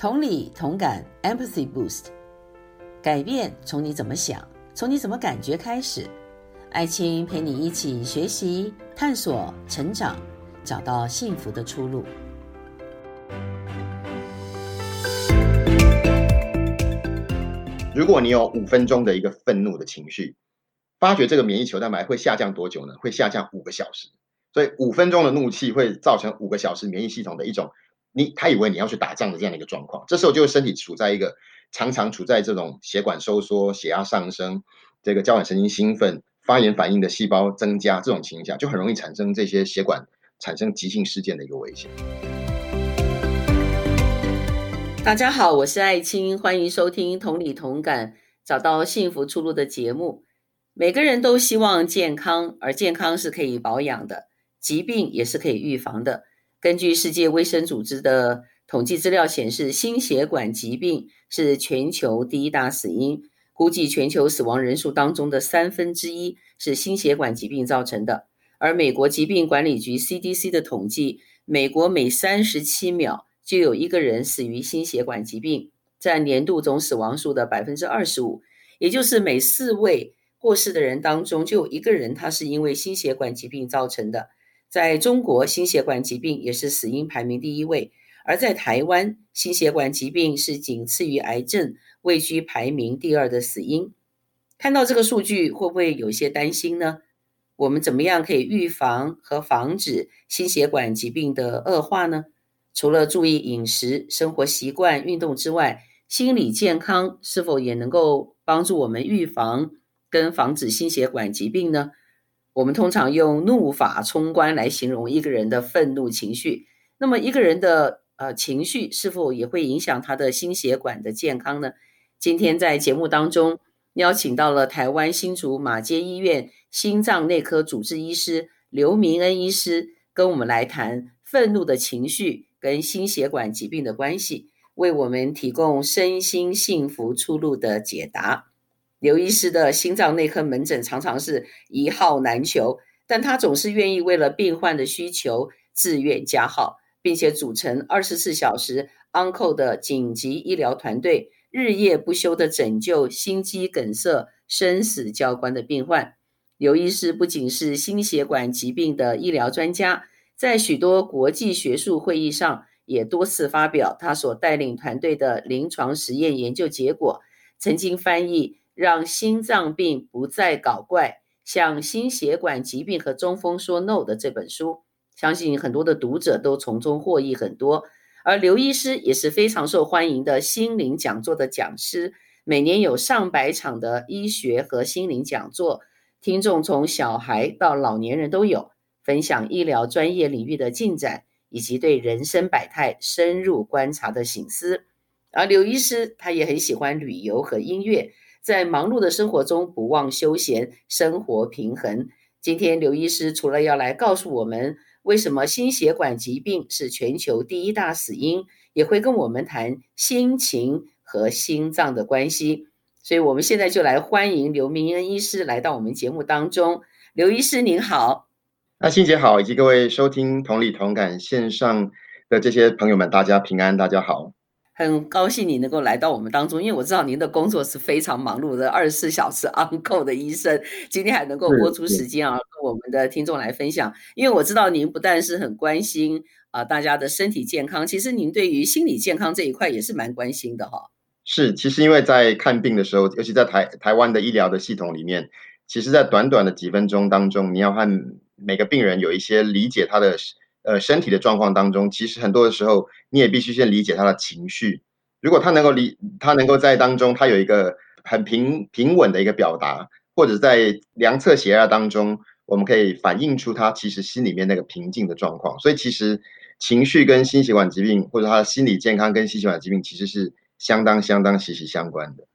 同理同感，Empathy Boost，改变从你怎么想，从你怎么感觉开始。爱青陪你一起学习、探索、成长，找到幸福的出路。如果你有五分钟的一个愤怒的情绪，发觉这个免疫球蛋白会下降多久呢？会下降五个小时。所以五分钟的怒气会造成五个小时免疫系统的一种。你他以为你要去打仗的这样的一个状况，这时候就身体处在一个常常处在这种血管收缩、血压上升、这个交感神经兴奋、发炎反应的细胞增加这种情况下，就很容易产生这些血管产生急性事件的一个危险。大家好，我是艾青，欢迎收听同理同感，找到幸福出路的节目。每个人都希望健康，而健康是可以保养的，疾病也是可以预防的。根据世界卫生组织的统计资料显示，心血管疾病是全球第一大死因，估计全球死亡人数当中的三分之一是心血管疾病造成的。而美国疾病管理局 CDC 的统计，美国每三十七秒就有一个人死于心血管疾病，占年度总死亡数的百分之二十五，也就是每四位过世的人当中就有一个人他是因为心血管疾病造成的。在中国，心血管疾病也是死因排名第一位；而在台湾，心血管疾病是仅次于癌症，位居排名第二的死因。看到这个数据，会不会有些担心呢？我们怎么样可以预防和防止心血管疾病的恶化呢？除了注意饮食、生活习惯、运动之外，心理健康是否也能够帮助我们预防跟防止心血管疾病呢？我们通常用怒发冲冠来形容一个人的愤怒情绪。那么，一个人的呃情绪是否也会影响他的心血管的健康呢？今天在节目当中邀请到了台湾新竹马街医院心脏内科主治医师刘明恩医师，跟我们来谈愤怒的情绪跟心血管疾病的关系，为我们提供身心幸福出路的解答。刘医师的心脏内科门诊常常是一号难求，但他总是愿意为了病患的需求自愿加号，并且组成二十四小时 uncle 的紧急医疗团队，日夜不休地拯救心肌梗塞生死交关的病患。刘医师不仅是心血管疾病的医疗专家，在许多国际学术会议上也多次发表他所带领团队的临床实验研究结果，曾经翻译。让心脏病不再搞怪，向心血管疾病和中风说 no 的这本书，相信很多的读者都从中获益很多。而刘医师也是非常受欢迎的心灵讲座的讲师，每年有上百场的医学和心灵讲座，听众从小孩到老年人都有，分享医疗专业领域的进展，以及对人生百态深入观察的醒思。而刘医师他也很喜欢旅游和音乐。在忙碌的生活中不忘休闲，生活平衡。今天刘医师除了要来告诉我们为什么心血管疾病是全球第一大死因，也会跟我们谈心情和心脏的关系。所以，我们现在就来欢迎刘明恩医师来到我们节目当中。刘医师您好，那欣姐好，以及各位收听同理同感线上的这些朋友们，大家平安，大家好。很高兴你能够来到我们当中，因为我知道您的工作是非常忙碌的，二十四小时 on call 的医生，今天还能够播出时间啊，跟我们的听众来分享。因为我知道您不但是很关心啊、呃、大家的身体健康，其实您对于心理健康这一块也是蛮关心的哈、哦。是，其实因为在看病的时候，尤其在台台湾的医疗的系统里面，其实在短短的几分钟当中，你要和每个病人有一些理解他的。呃，身体的状况当中，其实很多的时候，你也必须先理解他的情绪。如果他能够理，他能够在当中，他有一个很平平稳的一个表达，或者在量测血压当中，我们可以反映出他其实心里面那个平静的状况。所以，其实情绪跟心血管疾病，或者他的心理健康跟心血管疾病，其实是相当相当息息相关的。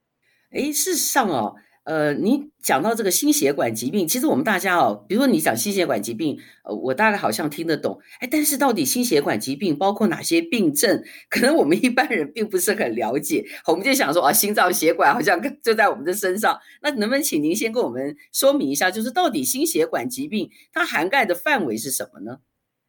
诶，事实上哦。呃，你讲到这个心血管疾病，其实我们大家哦，比如说你讲心血管疾病，呃，我大概好像听得懂，哎，但是到底心血管疾病包括哪些病症，可能我们一般人并不是很了解。我们就想说啊，心脏血管好像就在我们的身上，那能不能请您先跟我们说明一下，就是到底心血管疾病它涵盖的范围是什么呢？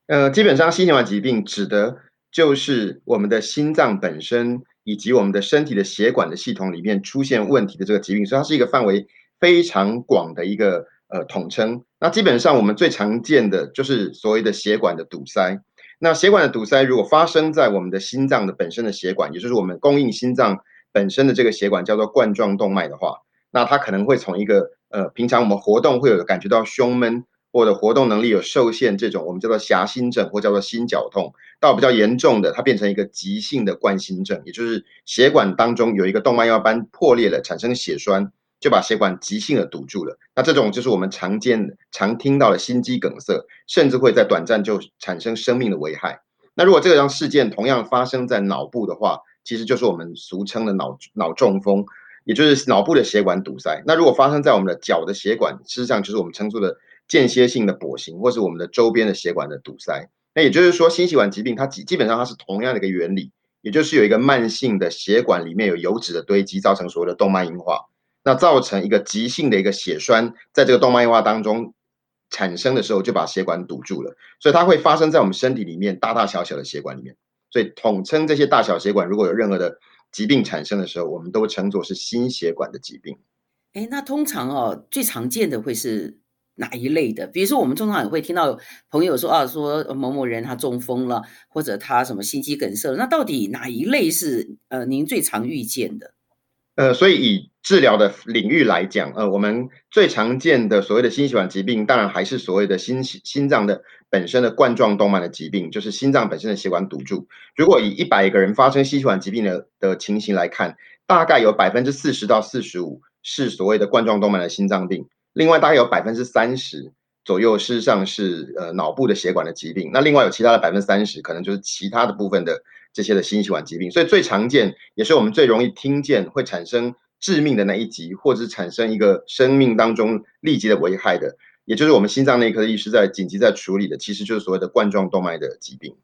呃，基本上心血管疾病指的就是我们的心脏本身以及我们的身体的血管的系统里面出现问题的这个疾病，所以它是一个范围非常广的一个呃统称。那基本上我们最常见的就是所谓的血管的堵塞。那血管的堵塞如果发生在我们的心脏的本身的血管，也就是我们供应心脏本身的这个血管叫做冠状动脉的话，那它可能会从一个呃平常我们活动会有感觉到胸闷。或者活动能力有受限，这种我们叫做狭心症，或叫做心绞痛，到比较严重的，它变成一个急性的冠心症，也就是血管当中有一个动脉药斑破裂了，产生血栓，就把血管急性的堵住了。那这种就是我们常见、常听到的心肌梗塞，甚至会在短暂就产生生命的危害。那如果这个样事件同样发生在脑部的话，其实就是我们俗称的脑脑中风，也就是脑部的血管堵塞。那如果发生在我们的脚的血管，事实上就是我们称作的。间歇性的跛行，或是我们的周边的血管的堵塞，那也就是说，心血管疾病它基基本上它是同样的一个原理，也就是有一个慢性的血管里面有油脂的堆积，造成所谓的动脉硬化，那造成一个急性的一个血栓在这个动脉硬化当中产生的时候，就把血管堵住了，所以它会发生在我们身体里面大大小小的血管里面，所以统称这些大小血管如果有任何的疾病产生的时候，我们都称作是心血管的疾病。诶，那通常哦，最常见的会是。哪一类的？比如说，我们通常也会听到朋友说啊，说某某人他中风了，或者他什么心肌梗塞。那到底哪一类是呃您最常遇见的？呃，所以以治疗的领域来讲，呃，我们最常见的所谓的心血管疾病，当然还是所谓的心心脏的本身的冠状动脉的疾病，就是心脏本身的血管堵住。如果以一百个人发生心血管疾病的的情形来看，大概有百分之四十到四十五是所谓的冠状动脉的心脏病。另外大概有百分之三十左右，事实上是呃脑部的血管的疾病。那另外有其他的百分之三十，可能就是其他的部分的这些的心血管疾病。所以最常见，也是我们最容易听见会产生致命的那一级，或者是产生一个生命当中立即的危害的，也就是我们心脏内科的医师在紧急在处理的，其实就是所谓的冠状动脉的疾病。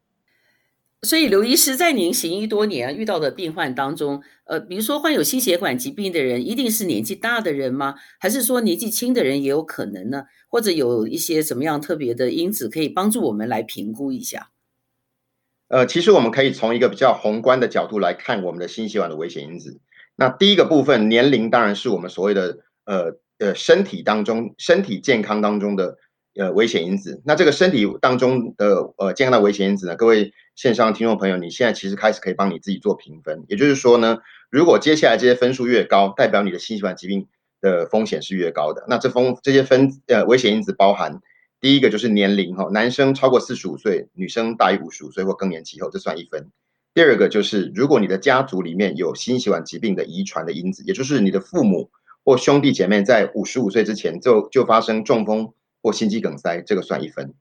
所以，刘医师在您行医多年遇到的病患当中，呃，比如说患有心血管疾病的人，一定是年纪大的人吗？还是说年纪轻的人也有可能呢？或者有一些什么样特别的因子可以帮助我们来评估一下？呃，其实我们可以从一个比较宏观的角度来看我们的心血管的危险因子。那第一个部分，年龄当然是我们所谓的呃呃身体当中身体健康当中的。呃，危险因子。那这个身体当中的呃健康的危险因子呢？各位线上听众朋友，你现在其实开始可以帮你自己做评分。也就是说呢，如果接下来这些分数越高，代表你的心血管疾病的风险是越高的。那这风这些分呃危险因子包含第一个就是年龄哈，男生超过四十五岁，女生大于五十五岁或更年期后，这算一分。第二个就是如果你的家族里面有心血管疾病的遗传的因子，也就是你的父母或兄弟姐妹在五十五岁之前就就发生中风。或心肌梗塞，这个算一分。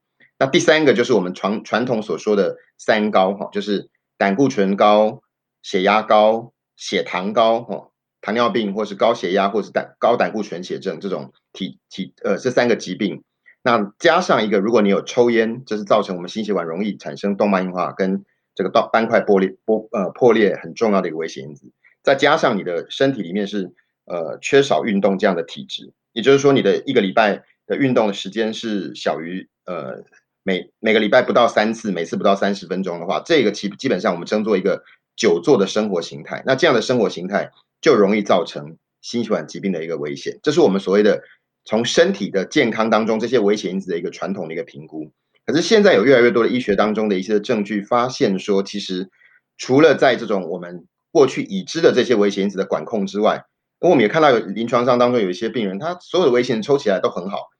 那第三个就是我们传传统所说的三高哈，就是胆固醇高、血压高、血糖高哈，糖尿病或是高血压或是胆高胆固醇血症这种体体呃这三个疾病。那加上一个，如果你有抽烟，这是造成我们心血管容易产生动脉硬化跟这个斑斑块破裂破呃破裂很重要的一个危险因子。再加上你的身体里面是呃缺少运动这样的体质，也就是说你的一个礼拜。的运动的时间是小于呃每每个礼拜不到三次，每次不到三十分钟的话，这个基基本上我们称作一个久坐的生活形态。那这样的生活形态就容易造成心血管疾病的一个危险。这是我们所谓的从身体的健康当中这些危险因子的一个传统的一个评估。可是现在有越来越多的医学当中的一些证据发现说，其实除了在这种我们过去已知的这些危险因子的管控之外，因为我们也看到有临床上当中有一些病人，他所有的危险抽起来都很好。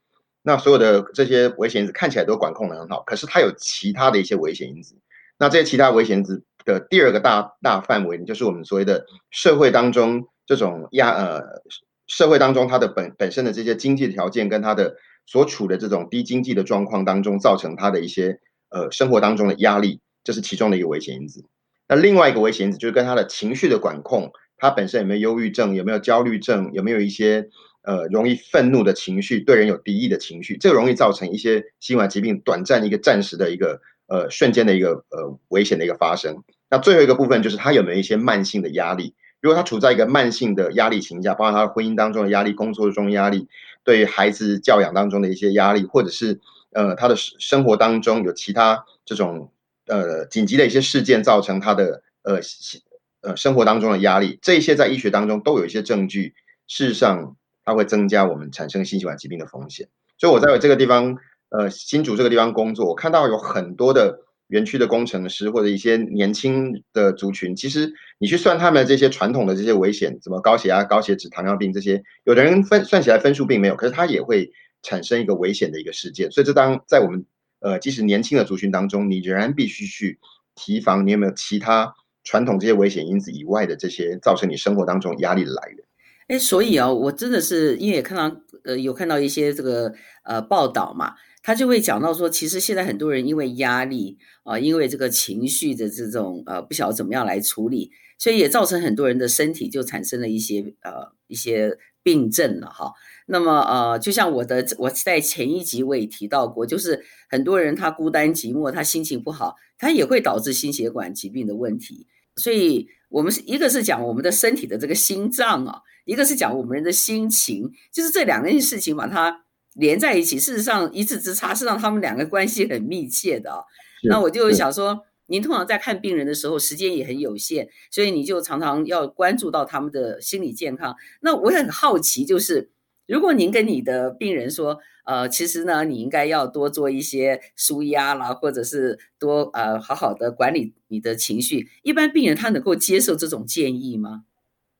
那所有的这些危险因子看起来都管控得很好，可是它有其他的一些危险因子。那这些其他危险因子的第二个大大范围，就是我们所谓的社会当中这种压呃，社会当中它的本本身的这些经济条件跟它的所处的这种低经济的状况当中，造成它的一些呃生活当中的压力，这是其中的一个危险因子。那另外一个危险因子就是跟他的情绪的管控，他本身有没有忧郁症，有没有焦虑症，有没有一些。呃，容易愤怒的情绪，对人有敌意的情绪，这个容易造成一些心血管疾病短暂一个暂时的一个呃瞬间的一个呃危险的一个发生。那最后一个部分就是他有没有一些慢性的压力？如果他处在一个慢性的压力情况下，包括他婚姻当中的压力、工作中压力、对孩子教养当中的一些压力，或者是呃他的生活当中有其他这种呃紧急的一些事件造成他的呃呃生活当中的压力，这些在医学当中都有一些证据，事实上它会增加我们产生心血管疾病的风险。所以我在这个地方呃新竹这个地方工作，我看到有很多的。园区的工程师或者一些年轻的族群，其实你去算他们这些传统的这些危险，什么高血压、高血脂、糖尿病这些，有的人分算起来分数并没有，可是他也会产生一个危险的一个事件。所以这当在我们呃即使年轻的族群当中，你仍然必须去提防你有没有其他传统这些危险因子以外的这些造成你生活当中压力的来源。哎，所以啊，我真的是因为也看到呃有看到一些这个呃报道嘛。他就会讲到说，其实现在很多人因为压力啊，因为这个情绪的这种呃，不晓得怎么样来处理，所以也造成很多人的身体就产生了一些呃一些病症了哈。那么呃，就像我的我在前一集我也提到过，就是很多人他孤单寂寞，他心情不好，他也会导致心血管疾病的问题。所以我们是一个是讲我们的身体的这个心脏啊，一个是讲我们人的心情，就是这两件事情把它。连在一起，事实上一字之差是让他们两个关系很密切的啊。那我就想说，您通常在看病人的时候，时间也很有限，所以你就常常要关注到他们的心理健康。那我很好奇，就是如果您跟你的病人说，呃，其实呢，你应该要多做一些舒压啦，或者是多呃好好的管理你的情绪，一般病人他能够接受这种建议吗？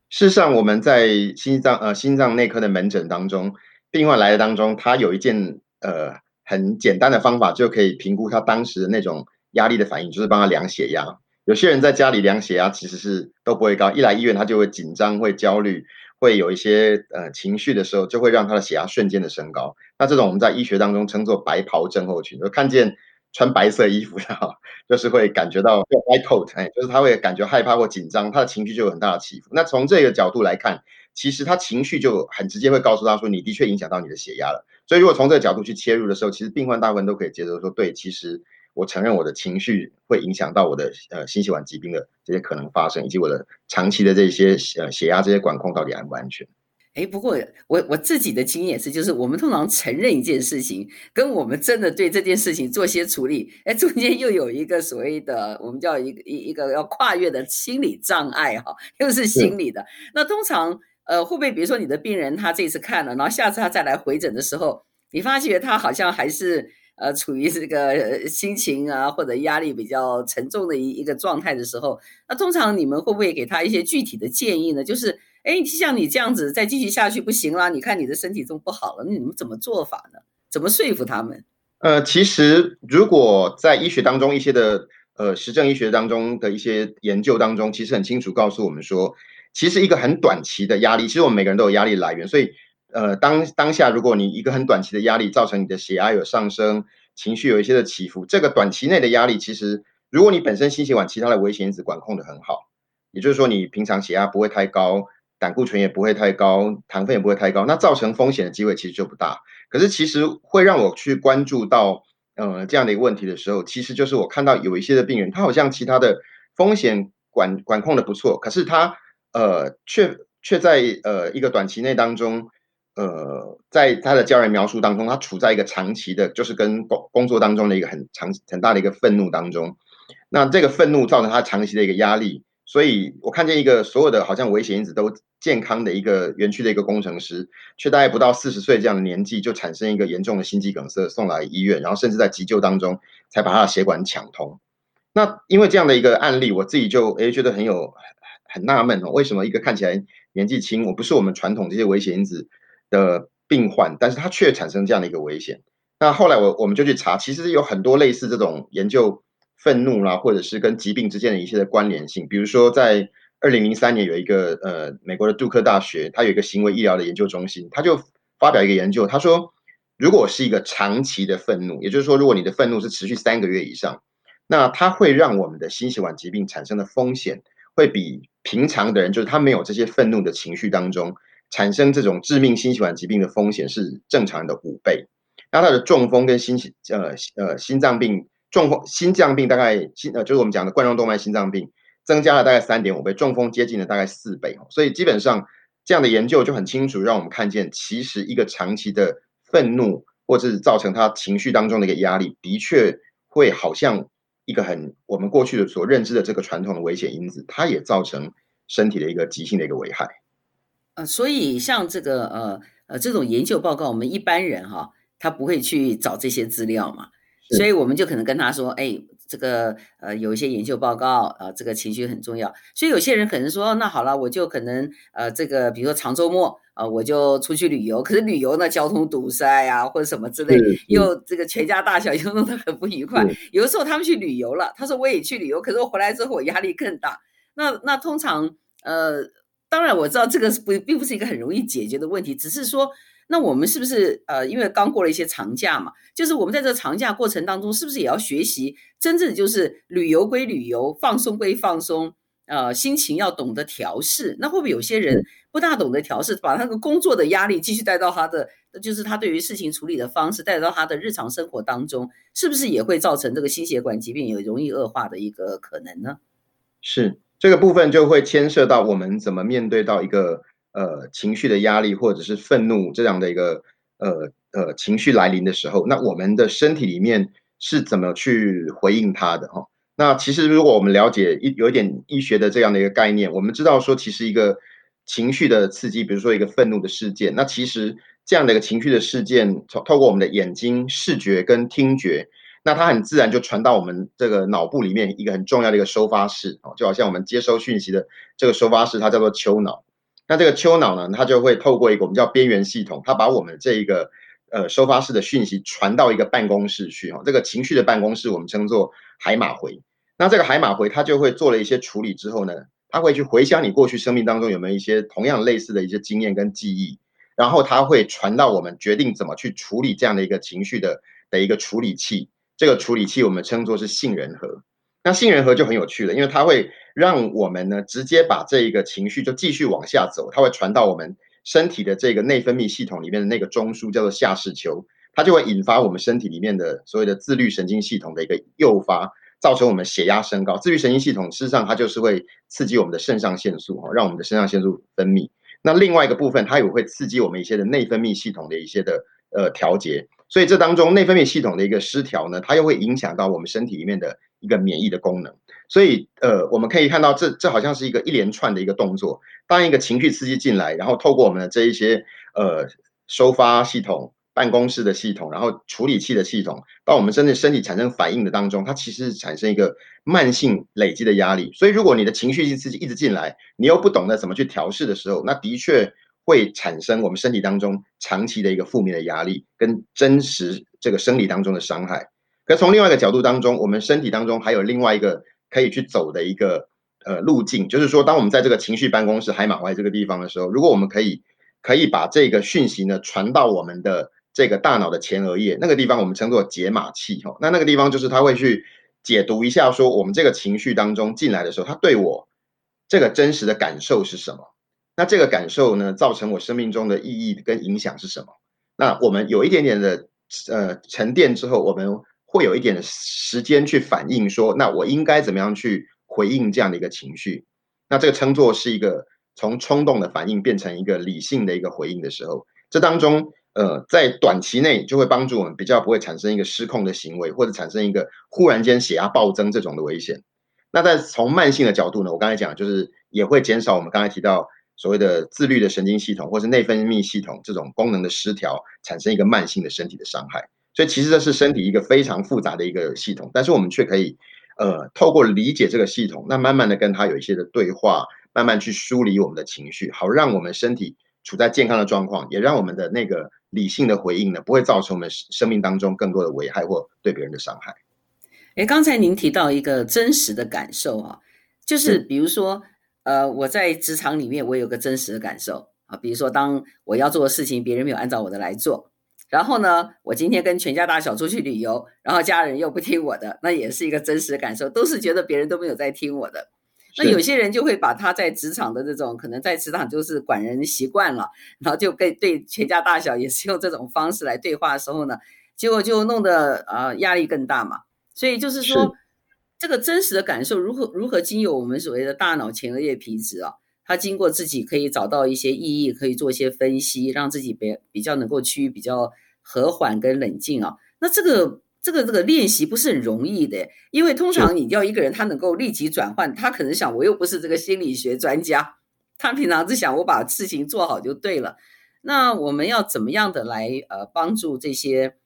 事实上，我们在心脏呃心脏内科的门诊当中。病患来的当中，他有一件呃很简单的方法就可以评估他当时的那种压力的反应，就是帮他量血压。有些人在家里量血压其实是都不会高，一来医院他就会紧张、会焦虑、会有一些呃情绪的时候，就会让他的血压瞬间的升高。那这种我们在医学当中称作白袍症候群，就看见穿白色衣服的哈，就是会感觉到 white coat，哎，就是他会感觉害怕或紧张，他的情绪就有很大的起伏。那从这个角度来看。其实他情绪就很直接会告诉他说，你的确影响到你的血压了。所以如果从这个角度去切入的时候，其实病患大部分都可以接受说，对，其实我承认我的情绪会影响到我的呃心血管疾病的这些可能发生，以及我的长期的这些呃血压这些管控到底安不安全。哎，不过我我自己的经验是，就是我们通常承认一件事情，跟我们真的对这件事情做些处理，哎，中间又有一个所谓的我们叫一个一一个要跨越的心理障碍哈，又是心理的。那通常。呃，会不会比如说你的病人他这次看了，然后下次他再来回诊的时候，你发觉他好像还是呃处于这个心情啊或者压力比较沉重的一一个状态的时候，那通常你们会不会给他一些具体的建议呢？就是，哎，像你这样子再继续下去不行啦，你看你的身体这么不好了，那你们怎么做法呢？怎么说服他们？呃，其实如果在医学当中一些的呃实证医学当中的一些研究当中，其实很清楚告诉我们说。其实一个很短期的压力，其实我们每个人都有压力来源，所以，呃，当当下如果你一个很短期的压力造成你的血压有上升，情绪有一些的起伏，这个短期内的压力，其实如果你本身心血管其他的危险因子管控得很好，也就是说你平常血压不会太高，胆固醇也不会太高，糖分也不会太高，那造成风险的机会其实就不大。可是其实会让我去关注到，呃，这样的一个问题的时候，其实就是我看到有一些的病人，他好像其他的风险管管控的不错，可是他。呃，却却在呃一个短期内当中，呃，在他的家人描述当中，他处在一个长期的，就是跟工工作当中的一个很长很大的一个愤怒当中。那这个愤怒造成他长期的一个压力，所以我看见一个所有的好像危险因子都健康的一个园区的一个工程师，却大概不到四十岁这样的年纪就产生一个严重的心肌梗塞，送来医院，然后甚至在急救当中才把他的血管抢通。那因为这样的一个案例，我自己就诶觉得很有。很纳闷哦，为什么一个看起来年纪轻，我不是我们传统这些危险因子的病患，但是他却产生这样的一个危险？那后来我我们就去查，其实有很多类似这种研究愤怒啦，或者是跟疾病之间的一些的关联性。比如说，在二零零三年有一个呃美国的杜克大学，它有一个行为医疗的研究中心，他就发表一个研究，他说，如果是一个长期的愤怒，也就是说，如果你的愤怒是持续三个月以上，那它会让我们的心血管疾病产生的风险会比。平常的人就是他没有这些愤怒的情绪当中产生这种致命心血管疾病的风险是正常的五倍。那他的中风跟心呃呃心脏病中风心脏病大概心呃就是我们讲的冠状动脉心脏病增加了大概三点五倍，中风接近了大概四倍。所以基本上这样的研究就很清楚，让我们看见其实一个长期的愤怒或者是造成他情绪当中的一个压力，的确会好像一个很我们过去的所认知的这个传统的危险因子，它也造成身体的一个急性的一个危害。呃，所以像这个呃呃这种研究报告，我们一般人哈，他不会去找这些资料嘛，所以我们就可能跟他说，哎。这个呃有一些研究报告啊、呃，这个情绪很重要，所以有些人可能说，那好了，我就可能呃这个比如说长周末啊、呃，我就出去旅游，可是旅游呢交通堵塞啊或者什么之类，又这个全家大小又弄得很不愉快。有的时候他们去旅游了，他说我也去旅游，可是我回来之后我压力更大。那那通常呃当然我知道这个是不并不是一个很容易解决的问题，只是说。那我们是不是呃，因为刚过了一些长假嘛，就是我们在这个长假过程当中，是不是也要学习真正就是旅游归旅游，放松归放松，呃，心情要懂得调试。那会不会有些人不大懂得调试，把那个工作的压力继续带到他的，就是他对于事情处理的方式带到他的日常生活当中，是不是也会造成这个心血管疾病有容易恶化的一个可能呢？是，这个部分就会牵涉到我们怎么面对到一个。呃，情绪的压力或者是愤怒这样的一个呃呃情绪来临的时候，那我们的身体里面是怎么去回应它的哈？那其实如果我们了解一有一点医学的这样的一个概念，我们知道说，其实一个情绪的刺激，比如说一个愤怒的事件，那其实这样的一个情绪的事件，从透过我们的眼睛视觉跟听觉，那它很自然就传到我们这个脑部里面一个很重要的一个收发室哦，就好像我们接收讯息的这个收发室，它叫做丘脑。那这个丘脑呢，它就会透过一个我们叫边缘系统，它把我们这一个呃收发室的讯息传到一个办公室去哈。这个情绪的办公室我们称作海马回。那这个海马回它就会做了一些处理之后呢，它会去回想你过去生命当中有没有一些同样类似的一些经验跟记忆，然后它会传到我们决定怎么去处理这样的一个情绪的的一个处理器。这个处理器我们称作是杏仁核。那杏仁核就很有趣了，因为它会。让我们呢直接把这一个情绪就继续往下走，它会传到我们身体的这个内分泌系统里面的那个中枢，叫做下视丘，它就会引发我们身体里面的所谓的自律神经系统的一个诱发，造成我们血压升高。自律神经系统事实上它就是会刺激我们的肾上腺素，哈，让我们的肾上腺素分泌。那另外一个部分，它也会刺激我们一些的内分泌系统的一些的呃调节。所以这当中内分泌系统的一个失调呢，它又会影响到我们身体里面的一个免疫的功能。所以，呃，我们可以看到这，这好像是一个一连串的一个动作。当一个情绪刺激进来，然后透过我们的这一些呃收发系统、办公室的系统，然后处理器的系统，到我们真的身体产生反应的当中，它其实是产生一个慢性累积的压力。所以，如果你的情绪性刺激一直进来，你又不懂得怎么去调试的时候，那的确会产生我们身体当中长期的一个负面的压力，跟真实这个生理当中的伤害。可从另外一个角度当中，我们身体当中还有另外一个。可以去走的一个呃路径，就是说，当我们在这个情绪办公室海马外这个地方的时候，如果我们可以可以把这个讯息呢传到我们的这个大脑的前额叶那个地方，我们称作解码器哈。那那个地方就是它会去解读一下，说我们这个情绪当中进来的时候，它对我这个真实的感受是什么？那这个感受呢，造成我生命中的意义跟影响是什么？那我们有一点点的呃沉淀之后，我们。会有一点时间去反应，说那我应该怎么样去回应这样的一个情绪？那这个称作是一个从冲动的反应变成一个理性的一个回应的时候，这当中呃，在短期内就会帮助我们比较不会产生一个失控的行为，或者产生一个忽然间血压暴增这种的危险。那在从慢性的角度呢，我刚才讲就是也会减少我们刚才提到所谓的自律的神经系统或是内分泌系统这种功能的失调，产生一个慢性的身体的伤害。所以其实这是身体一个非常复杂的一个系统，但是我们却可以，呃，透过理解这个系统，那慢慢的跟它有一些的对话，慢慢去梳理我们的情绪，好让我们身体处在健康的状况，也让我们的那个理性的回应呢，不会造成我们生命当中更多的危害或对别人的伤害。诶，刚才您提到一个真实的感受啊，就是比如说，呃，我在职场里面，我有个真实的感受啊，比如说当我要做的事情，别人没有按照我的来做。然后呢，我今天跟全家大小出去旅游，然后家人又不听我的，那也是一个真实的感受，都是觉得别人都没有在听我的。那有些人就会把他在职场的这种，可能在职场就是管人习惯了，然后就跟对全家大小也是用这种方式来对话的时候呢，结果就弄得啊、呃、压力更大嘛。所以就是说，是这个真实的感受如何如何经由我们所谓的大脑前额叶皮质啊，它经过自己可以找到一些意义，可以做一些分析，让自己比比较能够趋于比较。和缓跟冷静啊，那这个这个这个练习不是很容易的，因为通常你要一个人他能够立即转换，他可能想我又不是这个心理学专家，他平常是想我把事情做好就对了。那我们要怎么样的来呃帮助这些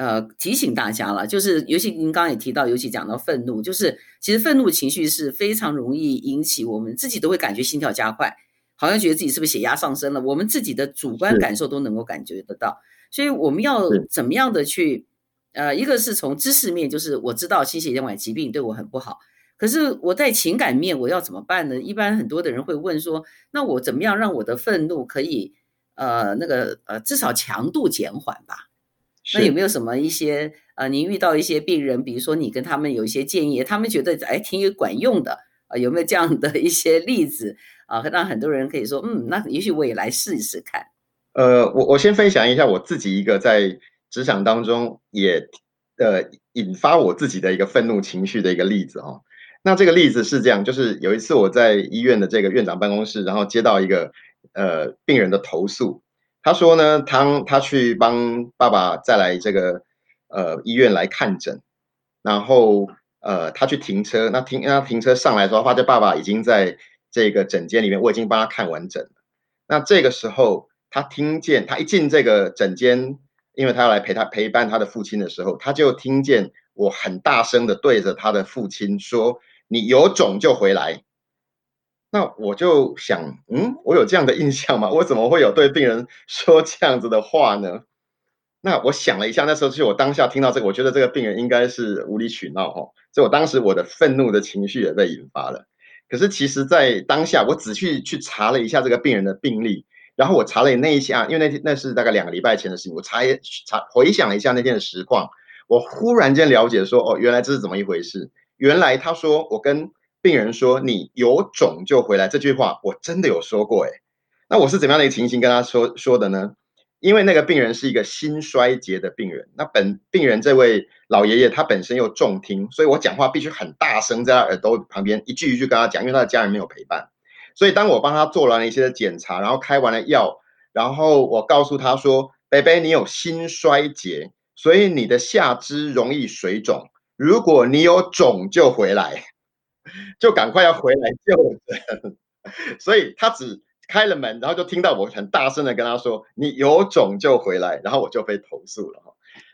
呃提醒大家了？就是尤其您刚刚也提到，尤其讲到愤怒，就是其实愤怒情绪是非常容易引起我们自己都会感觉心跳加快，好像觉得自己是不是血压上升了，我们自己的主观感受都能够感觉得到。所以我们要怎么样的去？呃，一个是从知识面，就是我知道心血管疾病对我很不好，可是我在情感面我要怎么办呢？一般很多的人会问说，那我怎么样让我的愤怒可以呃那个呃至少强度减缓吧？那有没有什么一些呃您遇到一些病人，比如说你跟他们有一些建议，他们觉得哎挺有管用的啊，呃，有没有这样的一些例子啊？让很多人可以说，嗯，那也许我也来试一试看。呃，我我先分享一下我自己一个在。职场当中也呃引发我自己的一个愤怒情绪的一个例子哦。那这个例子是这样，就是有一次我在医院的这个院长办公室，然后接到一个呃病人的投诉，他说呢，他他去帮爸爸再来这个呃医院来看诊，然后呃他去停车，那停那停车上来的时候，发现爸爸已经在这个诊间里面，我已经帮他看完诊了。那这个时候他听见他一进这个诊间。因为他要来陪他陪伴他的父亲的时候，他就听见我很大声的对着他的父亲说：“你有种就回来。”那我就想，嗯，我有这样的印象吗？我怎么会有对病人 说这样子的话呢？那我想了一下，那时候是我当下听到这个，我觉得这个病人应该是无理取闹哦，所以我当时我的愤怒的情绪也被引发了。可是其实，在当下，我仔细去查了一下这个病人的病历。然后我查了那一下，因为那天那是大概两个礼拜前的事情，我查一查回想了一下那天的实况，我忽然间了解说，哦，原来这是怎么一回事？原来他说我跟病人说你有种就回来这句话，我真的有说过诶。那我是怎么样的一个情形跟他说说的呢？因为那个病人是一个心衰竭的病人，那本病人这位老爷爷他本身又重听，所以我讲话必须很大声在他耳朵旁边一句一句跟他讲，因为他的家人没有陪伴。所以，当我帮他做完了一些检查，然后开完了药，然后我告诉他说：“北北，你有心衰竭，所以你的下肢容易水肿。如果你有肿，就回来，就赶快要回来就诊。”所以他只开了门，然后就听到我很大声的跟他说：“你有种就回来。”然后我就被投诉了。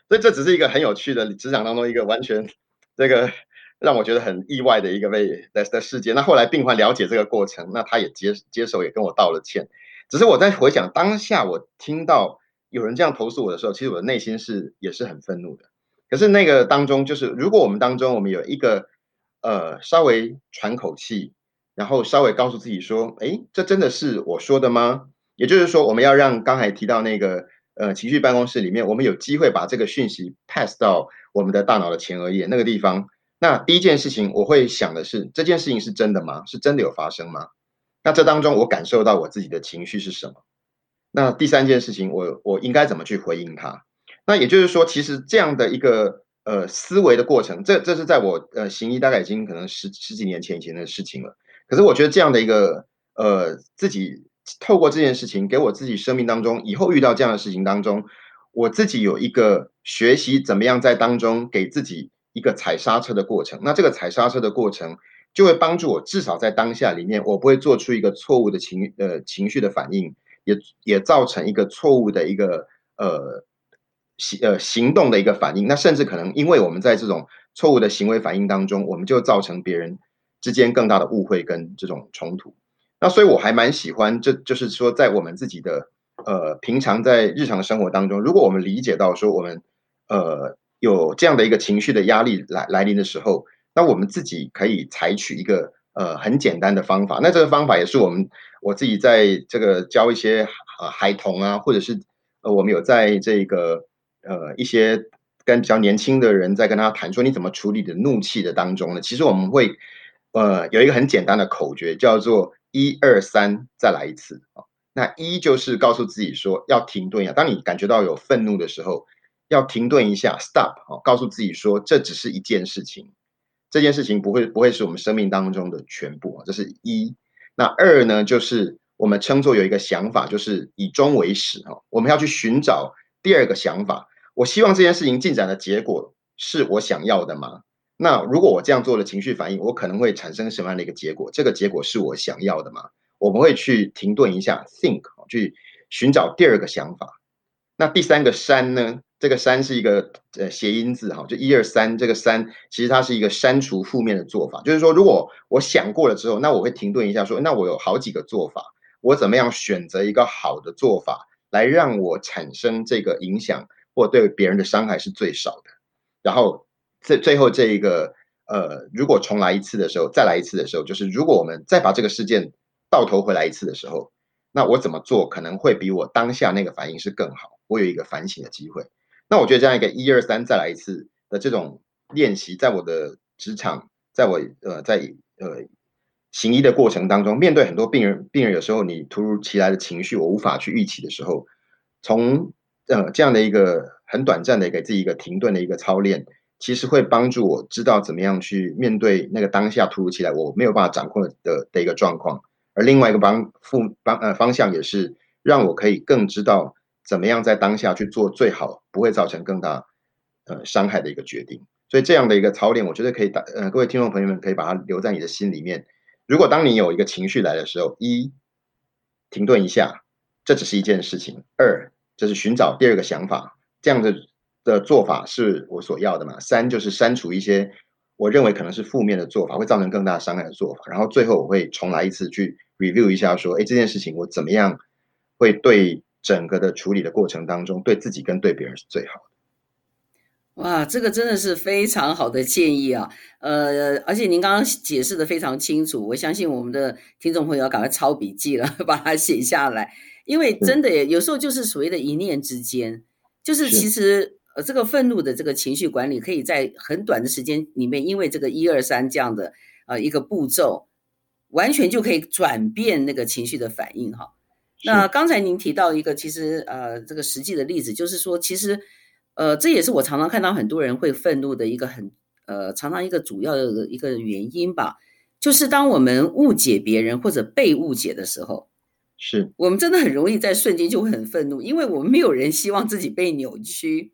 所以这只是一个很有趣的职场当中一个完全这个。让我觉得很意外的一个被的的事件。那后来病患了解这个过程，那他也接接受，也跟我道了歉。只是我在回想当下，我听到有人这样投诉我的时候，其实我的内心是也是很愤怒的。可是那个当中，就是如果我们当中我们有一个呃稍微喘口气，然后稍微告诉自己说，诶，这真的是我说的吗？也就是说，我们要让刚才提到那个呃情绪办公室里面，我们有机会把这个讯息 pass 到我们的大脑的前额叶那个地方。那第一件事情，我会想的是，这件事情是真的吗？是真的有发生吗？那这当中我感受到我自己的情绪是什么？那第三件事情，我我应该怎么去回应它？那也就是说，其实这样的一个呃思维的过程，这这是在我呃行医大概已经可能十十几年前以前的事情了。可是我觉得这样的一个呃自己透过这件事情，给我自己生命当中以后遇到这样的事情当中，我自己有一个学习怎么样在当中给自己。一个踩刹车的过程，那这个踩刹车的过程就会帮助我，至少在当下里面，我不会做出一个错误的情呃情绪的反应，也也造成一个错误的一个呃行呃行动的一个反应。那甚至可能因为我们在这种错误的行为反应当中，我们就造成别人之间更大的误会跟这种冲突。那所以我还蛮喜欢，这就是说在我们自己的呃平常在日常生活当中，如果我们理解到说我们呃。有这样的一个情绪的压力来来临的时候，那我们自己可以采取一个呃很简单的方法。那这个方法也是我们我自己在这个教一些呃孩童啊，或者是呃我们有在这个呃一些跟比较年轻的人在跟他谈说你怎么处理的怒气的当中呢，其实我们会呃有一个很简单的口诀，叫做一二三再来一次啊。那一就是告诉自己说要停顿一下，当你感觉到有愤怒的时候。要停顿一下，stop，哦，告诉自己说，这只是一件事情，这件事情不会不会是我们生命当中的全部啊，这是一。那二呢，就是我们称作有一个想法，就是以终为始哈，我们要去寻找第二个想法。我希望这件事情进展的结果是我想要的吗？那如果我这样做的情绪反应，我可能会产生什么样的一个结果？这个结果是我想要的吗？我们会去停顿一下，think，去寻找第二个想法。那第三个删呢？这个删是一个呃谐音字哈，就一二三，这个删其实它是一个删除负面的做法。就是说，如果我想过了之后，那我会停顿一下，说，那我有好几个做法，我怎么样选择一个好的做法，来让我产生这个影响或对别人的伤害是最少的。然后最最后这一个呃，如果重来一次的时候，再来一次的时候，就是如果我们再把这个事件倒头回来一次的时候，那我怎么做可能会比我当下那个反应是更好，我有一个反省的机会。那我觉得这样一个一二三再来一次的这种练习，在我的职场，在我呃在呃行医的过程当中，面对很多病人，病人有时候你突如其来的情绪，我无法去预期的时候，从呃这样的一个很短暂的给自己一个停顿的一个操练，其实会帮助我知道怎么样去面对那个当下突如其来我没有办法掌控的的，一个状况，而另外一个帮方方呃方向也是让我可以更知道。怎么样在当下去做最好，不会造成更大呃伤害的一个决定？所以这样的一个操练，我觉得可以打呃，各位听众朋友们可以把它留在你的心里面。如果当你有一个情绪来的时候，一停顿一下，这只是一件事情；二就是寻找第二个想法，这样的的做法是我所要的嘛？三就是删除一些我认为可能是负面的做法，会造成更大伤害的做法。然后最后我会重来一次去 review 一下，说，哎，这件事情我怎么样会对？整个的处理的过程当中，对自己跟对别人是最好的。哇，这个真的是非常好的建议啊！呃，而且您刚刚解释的非常清楚，我相信我们的听众朋友要赶快抄笔记了，把它写下来，因为真的有时候就是所谓的一念之间，就是其。实呃这个愤怒的这个情绪管理，可以在很短的时间里面，因为这个一二三这样的呃一个步骤，完全就可以转变那个情绪的反应哈。那刚才您提到一个，其实呃，这个实际的例子，就是说，其实呃，这也是我常常看到很多人会愤怒的一个很呃，常常一个主要的一个原因吧，就是当我们误解别人或者被误解的时候，是我们真的很容易在瞬间就会很愤怒，因为我们没有人希望自己被扭曲，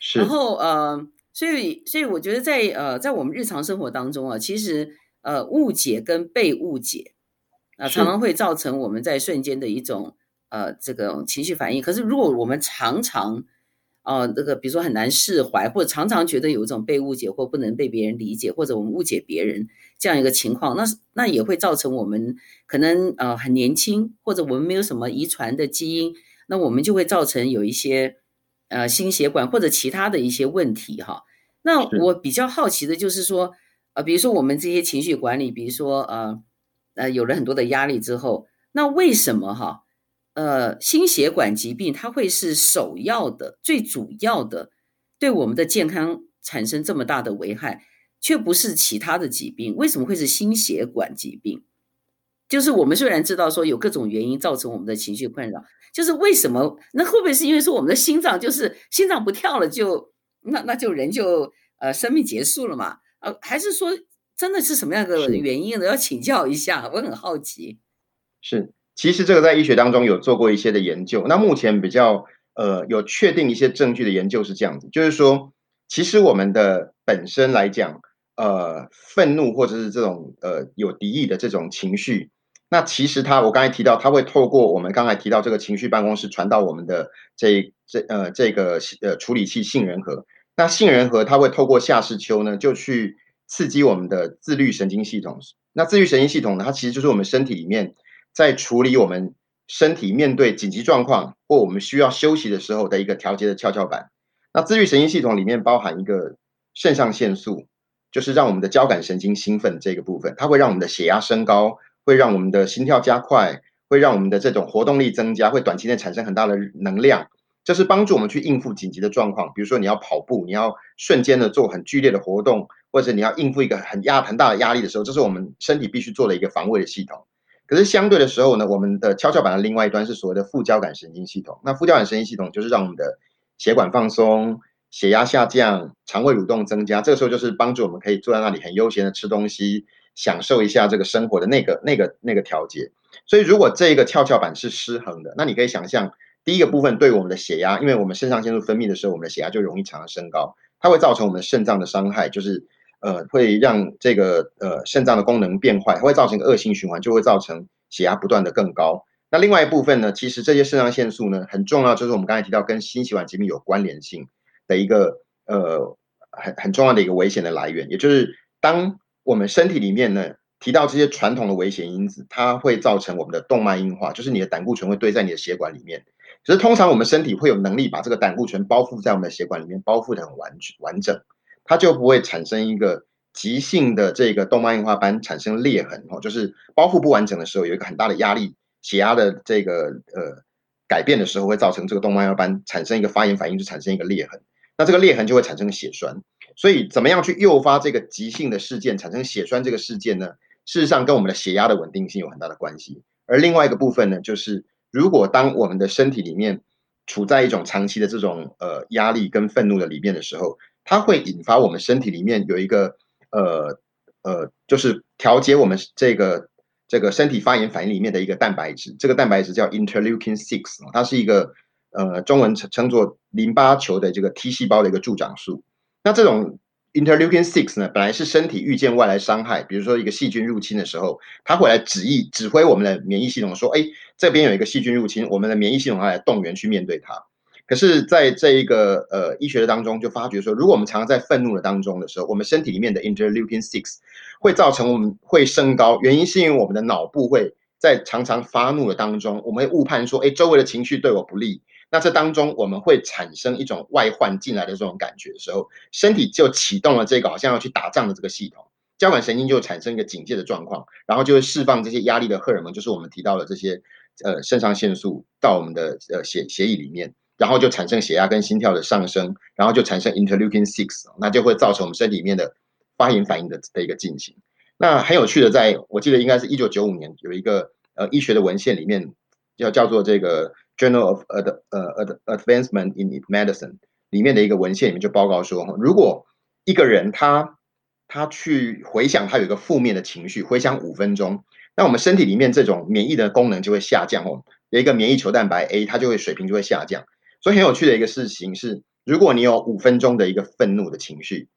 是，然后呃，所以所以我觉得在呃，在我们日常生活当中啊，其实呃，误解跟被误解。啊，常常会造成我们在瞬间的一种呃这个情绪反应。可是如果我们常常啊、呃、这个比如说很难释怀，或者常常觉得有一种被误解或不能被别人理解，或者我们误解别人这样一个情况，那那也会造成我们可能呃很年轻，或者我们没有什么遗传的基因，那我们就会造成有一些呃心血管或者其他的一些问题哈。那我比较好奇的就是说呃比如说我们这些情绪管理，比如说呃。呃，有了很多的压力之后，那为什么哈？呃，心血管疾病它会是首要的、最主要的，对我们的健康产生这么大的危害，却不是其他的疾病？为什么会是心血管疾病？就是我们虽然知道说有各种原因造成我们的情绪困扰，就是为什么？那会不会是因为说我们的心脏就是心脏不跳了就，就那那就人就呃生命结束了嘛？呃，还是说？真的是什么样的原因呢？要请教一下，我很好奇。是，其实这个在医学当中有做过一些的研究。那目前比较呃有确定一些证据的研究是这样子，就是说，其实我们的本身来讲，呃，愤怒或者是这种呃有敌意的这种情绪，那其实它我刚才提到，它会透过我们刚才提到这个情绪办公室传到我们的这这呃这个呃处理器杏仁核。那杏仁核它会透过下视丘呢，就去。刺激我们的自律神经系统，那自律神经系统呢，它其实就是我们身体里面在处理我们身体面对紧急状况或我们需要休息的时候的一个调节的跷跷板。那自律神经系统里面包含一个肾上腺素，就是让我们的交感神经兴奋这个部分，它会让我们的血压升高，会让我们的心跳加快，会让我们的这种活动力增加，会短期内产生很大的能量，这是帮助我们去应付紧急的状况。比如说你要跑步，你要瞬间的做很剧烈的活动。或者你要应付一个很压很大的压力的时候，这是我们身体必须做的一个防卫的系统。可是相对的时候呢，我们的跷跷板的另外一端是所谓的副交感神经系统。那副交感神经系统就是让我们的血管放松、血压下降、肠胃蠕动增加。这个时候就是帮助我们可以坐在那里很悠闲的吃东西，享受一下这个生活的那个那个那个调节。所以如果这个跷跷板是失衡的，那你可以想象，第一个部分对我们的血压，因为我们肾上腺素分泌的时候，我们的血压就容易常常升高。它会造成我们肾脏的伤害，就是呃会让这个呃肾脏的功能变坏，会造成恶性循环，就会造成血压不断的更高。那另外一部分呢，其实这些肾上腺素呢很重要，就是我们刚才提到跟心血管疾病有关联性的一个呃很很重要的一个危险的来源，也就是当我们身体里面呢提到这些传统的危险因子，它会造成我们的动脉硬化，就是你的胆固醇会堆在你的血管里面。只是通常我们身体会有能力把这个胆固醇包覆在我们的血管里面，包覆的很完完整，它就不会产生一个急性的这个动脉硬化斑产生裂痕哦，就是包覆不完整的时候有一个很大的压力。血压的这个呃改变的时候，会造成这个动脉硬化斑产生一个发炎反应，就产生一个裂痕。那这个裂痕就会产生血栓。所以，怎么样去诱发这个急性的事件产生血栓这个事件呢？事实上，跟我们的血压的稳定性有很大的关系。而另外一个部分呢，就是如果当我们的身体里面处在一种长期的这种呃压力跟愤怒的里面的时候，它会引发我们身体里面有一个呃呃，就是调节我们这个。这个身体发炎反应里面的一个蛋白质，这个蛋白质叫 interleukin six，它是一个呃中文称称作淋巴球的这个 T 细胞的一个助长素。那这种 interleukin six 呢，本来是身体遇见外来伤害，比如说一个细菌入侵的时候，它会来指意指挥我们的免疫系统说，哎，这边有一个细菌入侵，我们的免疫系统要来动员去面对它。可是，在这一个呃医学的当中，就发觉说，如果我们常常在愤怒的当中的时候，我们身体里面的 interleukin six 会造成我们会升高，原因是因为我们的脑部会在常常发怒的当中，我们会误判说，哎，周围的情绪对我不利。那这当中我们会产生一种外患进来的这种感觉的时候，身体就启动了这个好像要去打仗的这个系统，交感神经就产生一个警戒的状况，然后就会释放这些压力的荷尔蒙，就是我们提到的这些呃肾上腺素到我们的呃血血液里面。然后就产生血压跟心跳的上升，然后就产生 interleukin six，那就会造成我们身体里面的发炎反应的的一个进行。那很有趣的在，我记得应该是一九九五年有一个呃医学的文献里面，叫叫做这个 Journal of Ad 呃 Advancement in Medicine 里面的一个文献里面就报告说，如果一个人他他去回想他有一个负面的情绪，回想五分钟，那我们身体里面这种免疫的功能就会下降哦，有一个免疫球蛋白 A，它就会水平就会下降。所以很有趣的一个事情是，如果你有五分钟的一个愤怒的情绪，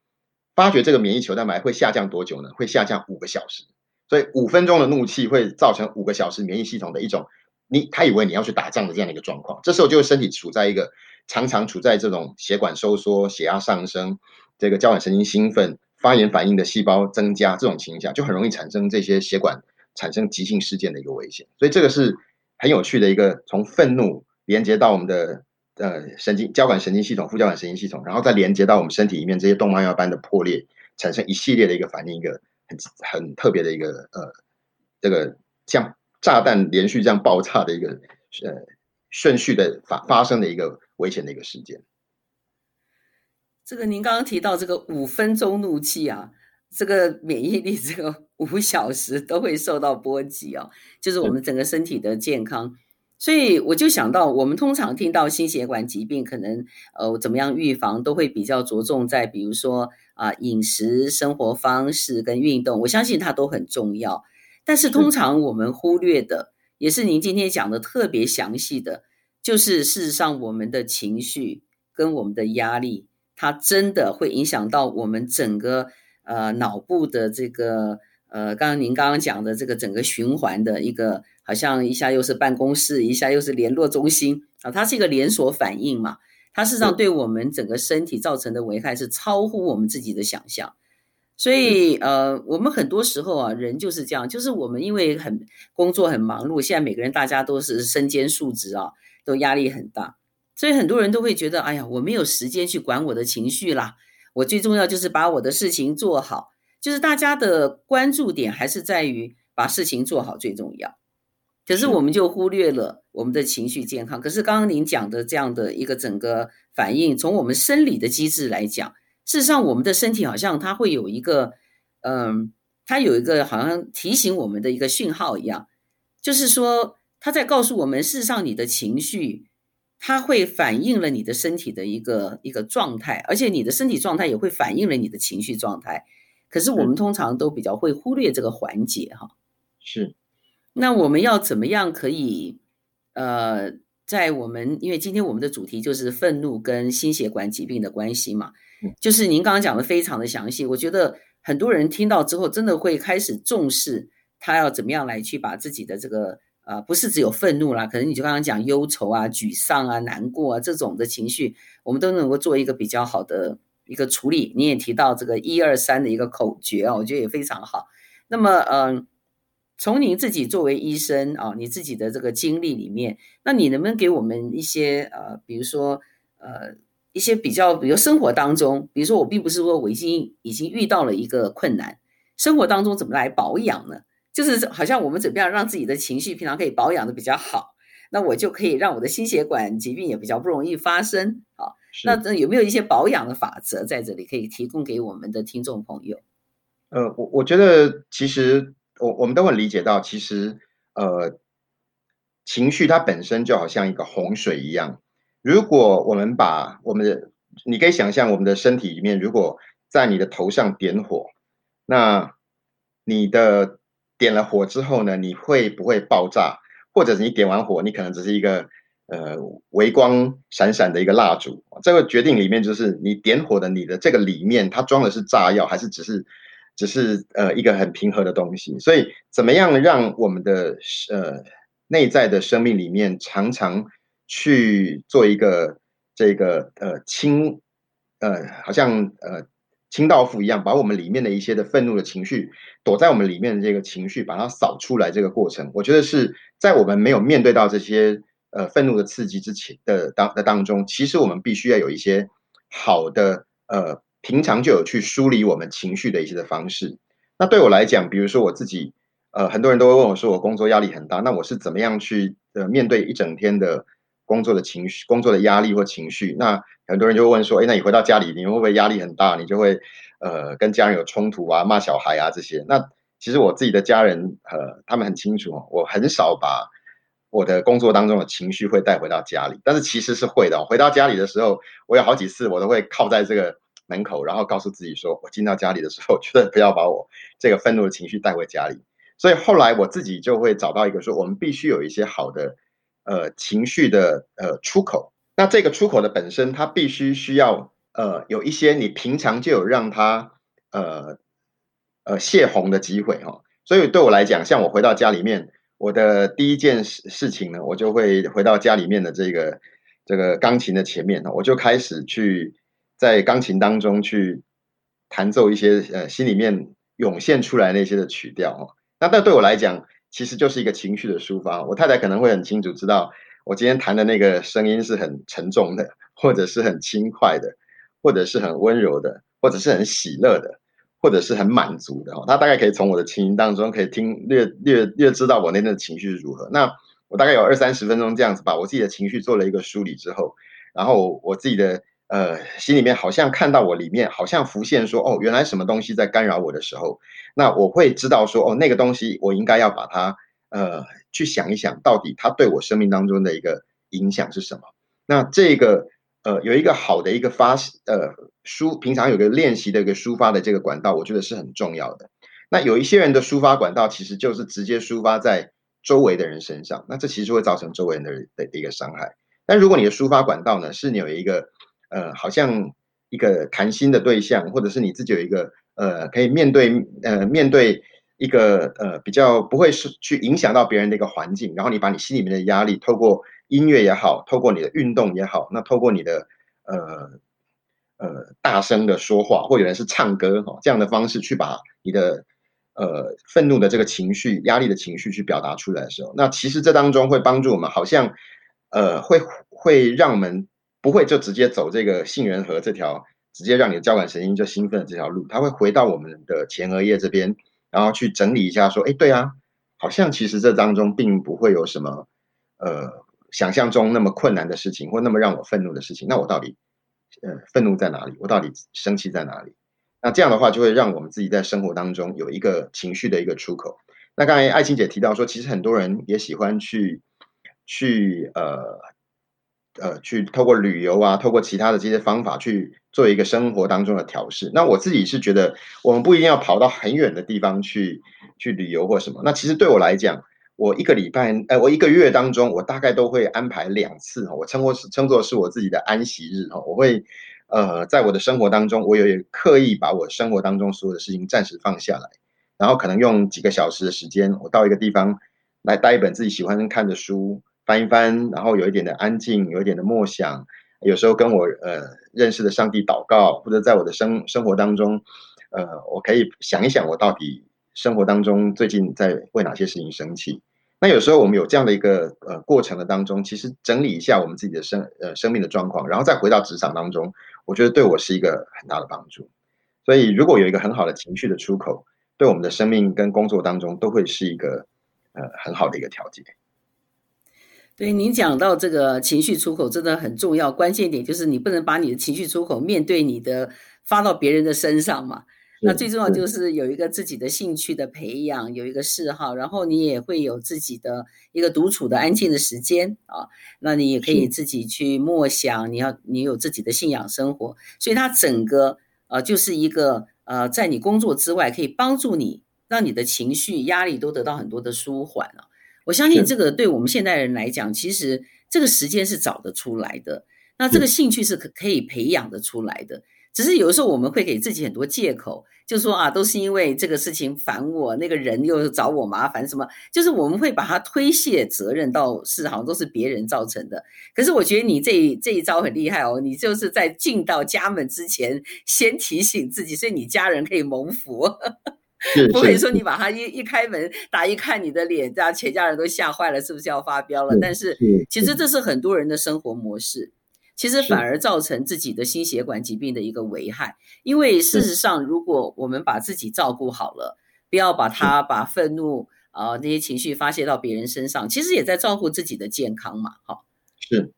发觉这个免疫球蛋白会下降多久呢？会下降五个小时。所以五分钟的怒气会造成五个小时免疫系统的一种，你他以为你要去打仗的这样的一个状况。这时候就会身体处在一个常常处在这种血管收缩、血压上升、这个交感神经兴奋、发炎反应的细胞增加这种情况下，就很容易产生这些血管产生急性事件的一个危险。所以这个是很有趣的一个从愤怒连接到我们的。呃，神经交感神经系统、副交感神经系统，然后再连接到我们身体里面这些动脉药斑的破裂，产生一系列的一个反应，一个很很特别的一个呃，这个像炸弹连续这样爆炸的一个呃顺序的发发生的一个危险的一个事件。这个您刚刚提到这个五分钟怒气啊，这个免疫力这个五小时都会受到波及哦，就是我们整个身体的健康。所以我就想到，我们通常听到心血管疾病，可能呃怎么样预防，都会比较着重在比如说啊饮食、生活方式跟运动，我相信它都很重要。但是通常我们忽略的，也是您今天讲的特别详细的，就是事实上我们的情绪跟我们的压力，它真的会影响到我们整个呃脑部的这个呃，刚刚您刚刚讲的这个整个循环的一个。好像一下又是办公室，一下又是联络中心啊，它是一个连锁反应嘛。它事实上对我们整个身体造成的危害是超乎我们自己的想象。所以呃，我们很多时候啊，人就是这样，就是我们因为很工作很忙碌，现在每个人大家都是身兼数职啊，都压力很大，所以很多人都会觉得，哎呀，我没有时间去管我的情绪啦。我最重要就是把我的事情做好，就是大家的关注点还是在于把事情做好最重要。可是我们就忽略了我们的情绪健康。可是刚刚您讲的这样的一个整个反应，从我们生理的机制来讲，事实上我们的身体好像它会有一个，嗯，它有一个好像提醒我们的一个讯号一样，就是说它在告诉我们，事实上你的情绪它会反映了你的身体的一个一个状态，而且你的身体状态也会反映了你的情绪状态。可是我们通常都比较会忽略这个环节哈。是。那我们要怎么样可以，呃，在我们因为今天我们的主题就是愤怒跟心血管疾病的关系嘛，就是您刚刚讲的非常的详细，我觉得很多人听到之后真的会开始重视他要怎么样来去把自己的这个呃，不是只有愤怒啦，可能你就刚刚讲忧愁啊、沮丧啊、难过啊这种的情绪，我们都能够做一个比较好的一个处理。你也提到这个一二三的一个口诀啊，我觉得也非常好。那么，嗯、从您自己作为医生啊，你自己的这个经历里面，那你能不能给我们一些呃，比如说呃，一些比较，比如生活当中，比如说我并不是说我已经已经遇到了一个困难，生活当中怎么来保养呢？就是好像我们怎么样让自己的情绪平常可以保养的比较好，那我就可以让我的心血管疾病也比较不容易发生啊。那这有没有一些保养的法则在这里可以提供给我们的听众朋友？呃，我我觉得其实。我我们都会理解到，其实呃，情绪它本身就好像一个洪水一样。如果我们把我们的，你可以想象我们的身体里面，如果在你的头上点火，那你的点了火之后呢，你会不会爆炸？或者是你点完火，你可能只是一个呃微光闪闪的一个蜡烛。这个决定里面就是你点火的你的这个里面，它装的是炸药，还是只是？只是呃一个很平和的东西，所以怎么样让我们的呃内在的生命里面常常去做一个这个呃清呃好像呃清道夫一样，把我们里面的一些的愤怒的情绪躲在我们里面的这个情绪，把它扫出来。这个过程，我觉得是在我们没有面对到这些呃愤怒的刺激之前的当的当中，其实我们必须要有一些好的呃。平常就有去梳理我们情绪的一些的方式。那对我来讲，比如说我自己，呃，很多人都会问我说，我工作压力很大，那我是怎么样去呃面对一整天的工作的情绪、工作的压力或情绪？那很多人就会问说，哎，那你回到家里，你会不会压力很大？你就会呃跟家人有冲突啊、骂小孩啊这些？那其实我自己的家人，呃，他们很清楚，我很少把我的工作当中的情绪会带回到家里，但是其实是会的。回到家里的时候，我有好几次我都会靠在这个。门口，然后告诉自己说：“我进到家里的时候，绝对不要把我这个愤怒的情绪带回家里。”所以后来我自己就会找到一个说：“我们必须有一些好的呃情绪的呃出口。那这个出口的本身，它必须需要呃有一些你平常就有让它呃呃泄洪的机会哈。所以对我来讲，像我回到家里面，我的第一件事事情呢，我就会回到家里面的这个这个钢琴的前面，我就开始去。在钢琴当中去弹奏一些呃心里面涌现出来那些的曲调哈，那但对我来讲其实就是一个情绪的抒发。我太太可能会很清楚知道我今天弹的那个声音是很沉重的，或者是很轻快的，或者是很温柔的，或者是很喜乐的，或者是很满足的。哦，他大概可以从我的琴音当中可以听略略略知道我那天的情绪是如何。那我大概有二三十分钟这样子把我自己的情绪做了一个梳理之后，然后我自己的。呃，心里面好像看到我里面好像浮现说，哦，原来什么东西在干扰我的时候，那我会知道说，哦，那个东西我应该要把它，呃，去想一想，到底它对我生命当中的一个影响是什么？那这个，呃，有一个好的一个发，呃，抒，平常有个练习的一个抒发的这个管道，我觉得是很重要的。那有一些人的抒发管道其实就是直接抒发在周围的人身上，那这其实会造成周围人的的一个伤害。但如果你的抒发管道呢，是你有一个。呃，好像一个谈心的对象，或者是你自己有一个呃，可以面对呃面对一个呃比较不会是去影响到别人的一个环境，然后你把你心里面的压力，透过音乐也好，透过你的运动也好，那透过你的呃呃大声的说话，或有人是唱歌哈，这样的方式去把你的呃愤怒的这个情绪、压力的情绪去表达出来的时候，那其实这当中会帮助我们，好像呃会会让我们。不会就直接走这个杏仁核这条，直接让你的交感神经就兴奋的这条路，它会回到我们的前额叶这边，然后去整理一下，说，哎，对啊，好像其实这当中并不会有什么，呃，想象中那么困难的事情，或那么让我愤怒的事情。那我到底，呃，愤怒在哪里？我到底生气在哪里？那这样的话，就会让我们自己在生活当中有一个情绪的一个出口。那刚才爱青姐提到说，其实很多人也喜欢去，去，呃。呃，去透过旅游啊，透过其他的这些方法去做一个生活当中的调试。那我自己是觉得，我们不一定要跑到很远的地方去去旅游或什么。那其实对我来讲，我一个礼拜，呃，我一个月当中，我大概都会安排两次，我称作是称作是我自己的安息日，哈，我会，呃，在我的生活当中，我有刻意把我生活当中所有的事情暂时放下来，然后可能用几个小时的时间，我到一个地方来带一本自己喜欢看的书，翻一翻，然后有一点的安静，有一点的默想，有时候跟我呃认识的上帝祷告，或者在我的生生活当中，呃，我可以想一想，我到底生活当中最近在为哪些事情生气。那有时候我们有这样的一个呃过程的当中，其实整理一下我们自己的生呃生命的状况，然后再回到职场当中。我觉得对我是一个很大的帮助，所以如果有一个很好的情绪的出口，对我们的生命跟工作当中都会是一个呃很好的一个调节。对，您讲到这个情绪出口真的很重要，关键点就是你不能把你的情绪出口面对你的发到别人的身上嘛。那最重要就是有一个自己的兴趣的培养，有一个嗜好，然后你也会有自己的一个独处的安静的时间啊。那你也可以自己去默想，你要你有自己的信仰生活，所以它整个呃就是一个呃在你工作之外可以帮助你，让你的情绪压力都得到很多的舒缓啊。我相信这个对我们现代人来讲，其实这个时间是找得出来的，那这个兴趣是可可以培养的出来的。只是有的时候我们会给自己很多借口，就说啊，都是因为这个事情烦我，那个人又找我麻烦，什么？就是我们会把它推卸责任到是好像都是别人造成的。可是我觉得你这一这一招很厉害哦，你就是在进到家门之前先提醒自己，所以你家人可以蒙福，不会说你把他一一开门打一看你的脸，大家全家人都吓坏了，是不是要发飙了？但是其实这是很多人的生活模式。其实反而造成自己的心血管疾病的一个危害，因为事实上，如果我们把自己照顾好了，不要把它把愤怒啊、呃、那些情绪发泄到别人身上，其实也在照顾自己的健康嘛，好，是，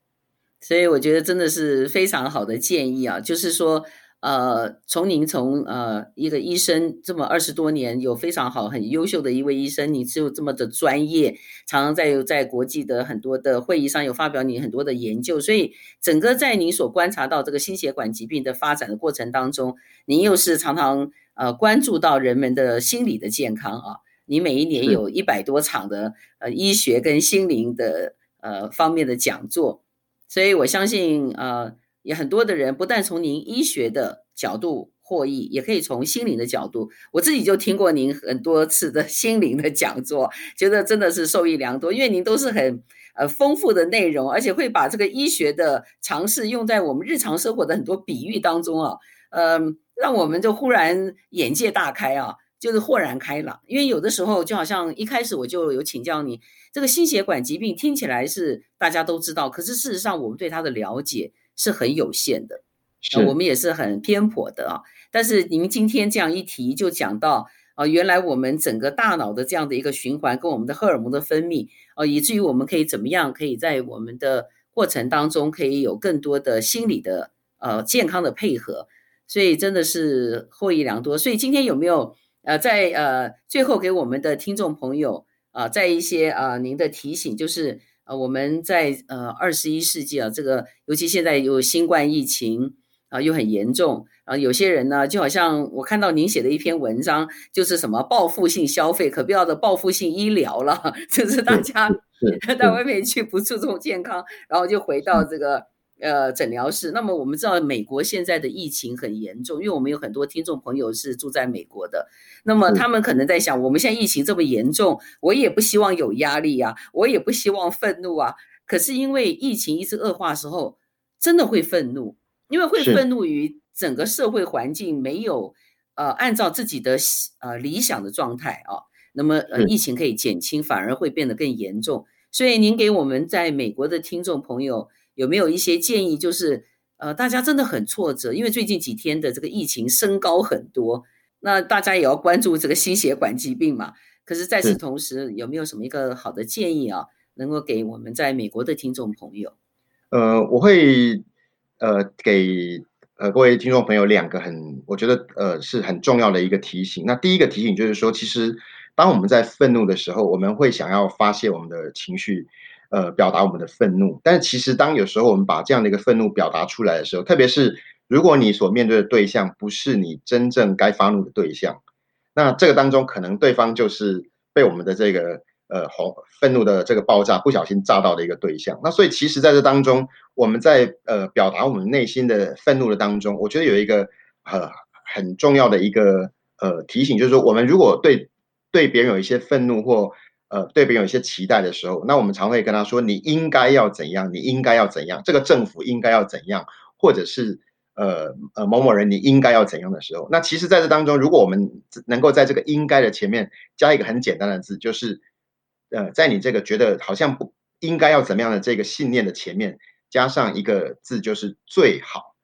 所以我觉得真的是非常好的建议啊，就是说。呃，从您从呃一个医生这么二十多年，有非常好很优秀的一位医生，你就这么的专业，常常在有在国际的很多的会议上有发表你很多的研究，所以整个在您所观察到这个心血管疾病的发展的过程当中，您又是常常呃关注到人们的心理的健康啊，你每一年有一百多场的呃医学跟心灵的呃方面的讲座，所以我相信呃。也很多的人不但从您医学的角度获益，也可以从心灵的角度。我自己就听过您很多次的 心灵的讲座，觉得真的是受益良多。因为您都是很呃丰富的内容，而且会把这个医学的尝试用在我们日常生活的很多比喻当中啊，嗯、呃，让我们就忽然眼界大开啊，就是豁然开朗。因为有的时候就好像一开始我就有请教你，这个心血管疾病听起来是大家都知道，可是事实上我们对它的了解。是很有限的，呃，我们也是很偏颇的啊。但是您今天这样一提，就讲到啊，原来我们整个大脑的这样的一个循环，跟我们的荷尔蒙的分泌啊，以至于我们可以怎么样，可以在我们的过程当中，可以有更多的心理的呃健康的配合，所以真的是获益良多。所以今天有没有呃，在呃最后给我们的听众朋友啊，在一些啊您的提醒，就是。呃，我们在呃二十一世纪啊，这个尤其现在有新冠疫情啊，又很严重啊，有些人呢，就好像我看到您写的一篇文章，就是什么报复性消费，可不要的报复性医疗了，就是大家到 外面去不注重健康，然后就回到这个。呃，诊疗室。那么我们知道，美国现在的疫情很严重，因为我们有很多听众朋友是住在美国的。那么他们可能在想，我们现在疫情这么严重，我也不希望有压力啊，我也不希望愤怒啊。可是因为疫情一直恶化的时候，真的会愤怒，因为会愤怒于整个社会环境没有呃按照自己的呃理想的状态啊。那么呃疫情可以减轻，反而会变得更严重。所以您给我们在美国的听众朋友。有没有一些建议？就是呃，大家真的很挫折，因为最近几天的这个疫情升高很多，那大家也要关注这个心血管疾病嘛。可是在此同时，有没有什么一个好的建议啊，能够给我们在美国的听众朋友？呃，我会呃给呃各位听众朋友两个很我觉得呃是很重要的一个提醒。那第一个提醒就是说，其实当我们在愤怒的时候，我们会想要发泄我们的情绪。呃，表达我们的愤怒，但是其实当有时候我们把这样的一个愤怒表达出来的时候，特别是如果你所面对的对象不是你真正该发怒的对象，那这个当中可能对方就是被我们的这个呃红愤怒的这个爆炸不小心炸到的一个对象。那所以其实在这当中，我们在呃表达我们内心的愤怒的当中，我觉得有一个呃很重要的一个呃提醒，就是说我们如果对对别人有一些愤怒或呃对别人有一些期待的时候，那我们常会跟他说，你应该要怎样，你应该要怎样，这个政府应该要怎样，或者是。呃呃，某某人你应该要怎样的时候？那其实在这当中，如果我们能够在这个“应该”的前面加一个很简单的字，就是呃，在你这个觉得好像不应该要怎么样的这个信念的前面加上一个字，就是最好，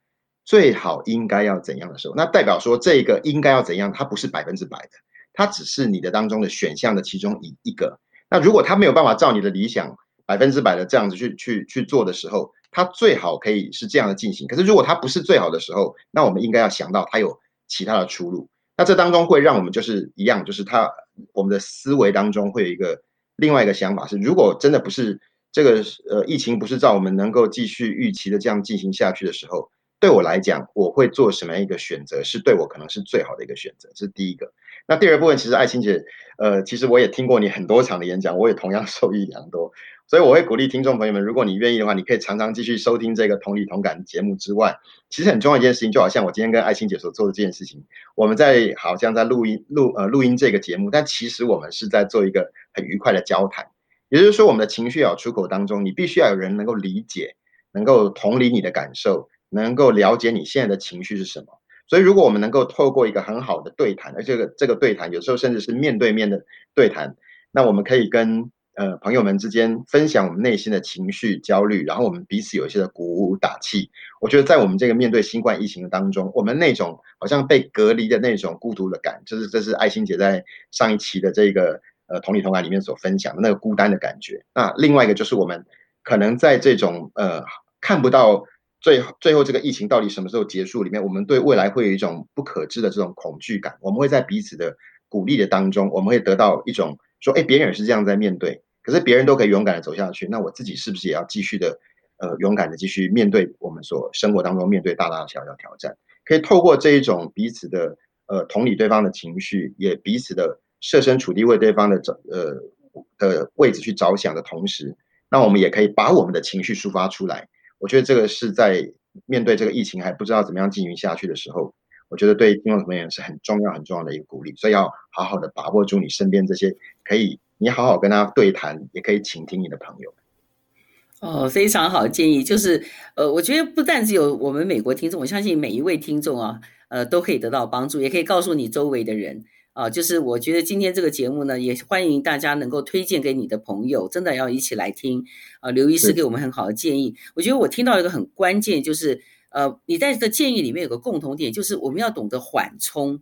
最好应该要怎样的时候，那代表说这个应该要怎样，它不是百分之百的，它只是你的当中的选项的其中一一个。那如果它没有办法照你的理想百分之百的这样子去去去做的时候，它最好可以是这样的进行，可是如果它不是最好的时候，那我们应该要想到它有其他的出路。那这当中会让我们就是一样，就是它我们的思维当中会有一个另外一个想法是，如果真的不是这个呃疫情不是照我们能够继续预期的这样进行下去的时候，对我来讲，我会做什么样一个选择，是对我可能是最好的一个选择，是第一个。那第二部分，其实爱青姐，呃，其实我也听过你很多场的演讲，我也同样 受益良多。所以我会鼓励听众朋友们，如果你愿意的话，你可以常常继续收听这个同理同感节目之外，其实很重要一件事情，就好像我今天跟爱青姐所做的这件事情，我们在好像在录音录呃录音这个节目，但其实我们是在做一个很愉快的交谈。也就是说，我们的情绪要出口当中，你必须要有人能够理解，能够同理你的感受，能够了解你现在的情绪是什么。所以，如果我们能够透过一个很好的对谈，而这个这个对谈有时候甚至是面对面的对谈，那我们可以跟。呃，朋友们之间分享我们内心的情绪焦虑，然后我们彼此有一些的鼓舞打气。我觉得在我们这个面对新冠疫情当中，我们那种好像被隔离的那种孤独的感，就是这是爱心姐在上一期的这个呃同理同感里面所分享的那个孤单的感觉。那另外一个就是我们可能在这种呃看不到最最后这个疫情到底什么时候结束里面，我们对未来会有一种不可知的这种恐惧感。我们会在彼此的鼓励的当中，我们会得到一种说，哎，别人也是这样在面对。可是别人都可以勇敢的走下去，那我自己是不是也要继续的，呃，勇敢的继续面对我们所生活当中面对大大小小挑战？可以透过这一种彼此的，呃，同理对方的情绪，也彼此的设身处地为对方的着，呃，的位置去着想的同时，那我们也可以把我们的情绪抒发出来。我觉得这个是在面对这个疫情还不知道怎么样进行下去的时候，我觉得对听众朋友是很重要很重要的一个鼓励。所以要好好的把握住你身边这些可以。你好好跟他对谈，也可以倾听你的朋友。哦，非常好建议，就是呃，我觉得不但只有我们美国听众，我相信每一位听众啊，呃，都可以得到帮助，也可以告诉你周围的人啊。就是我觉得今天这个节目呢，也欢迎大家能够推荐给你的朋友，真的要一起来听啊。刘医师给我们很好的建议，我觉得我听到一个很关键，就是呃，你在这个建议里面有个共同点，就是我们要懂得缓冲，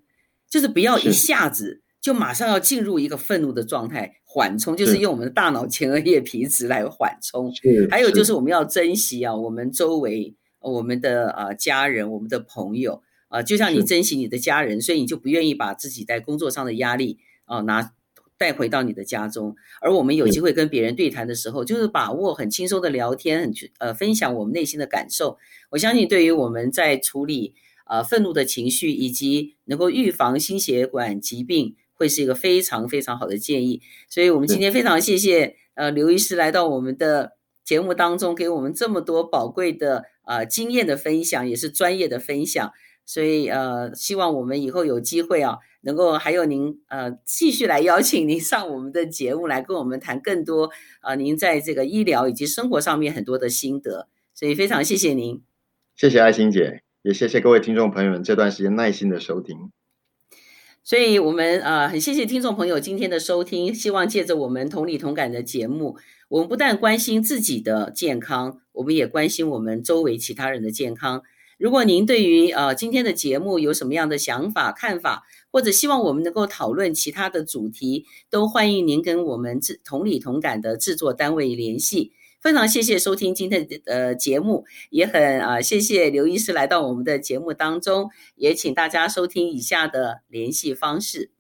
就是不要一下子。就马上要进入一个愤怒的状态，缓冲就是用我们的大脑前额叶皮质来缓冲。还有就是我们要珍惜啊，我们周围我们的啊家人、我们的朋友啊，就像你珍惜你的家人，所以你就不愿意把自己在工作上的压力啊拿带回到你的家中。而我们有机会跟别人对谈的时候，就是把握很轻松的聊天，很呃分享我们内心的感受。我相信对于我们在处理啊愤怒的情绪，以及能够预防心血管疾病。会是一个非常非常好的建议，所以我们今天非常谢谢呃刘医师来到我们的节目当中，给我们这么多宝贵的呃经验的分享，也是专业的分享。所以呃，希望我们以后有机会啊，能够还有您呃继续来邀请您上我们的节目，来跟我们谈更多啊、呃、您在这个医疗以及生活上面很多的心得。所以非常谢谢您，谢谢爱心姐，也谢谢各位听众朋友们这段时间耐心的收听。所以，我们呃很谢谢听众朋友今天的收听。希望借着我们同理同感的节目，我们不但关心自己的健康，我们也关心我们周围其他人的健康。如果您对于呃今天的节目有什么样的想法、看法，或者希望我们能够讨论其他的主题，都欢迎您跟我们制同理同感的制作单位联系。非常谢谢收听今天的呃节目，也很啊谢谢刘医师来到我们的节目当中，也请大家收听以下的联系方式。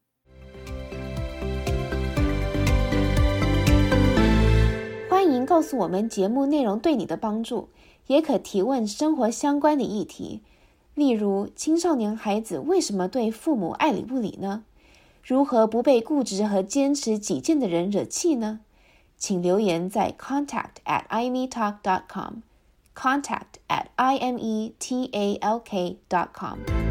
欢迎告诉我们节目内容对你的帮助，也可提问生活相关的议题，例如青少年孩子为什么对父母爱理不理呢？如何不被固执和坚持己见的人惹气呢？请留言在 contact at imetalk dot com，contact at i m e t a l k dot com。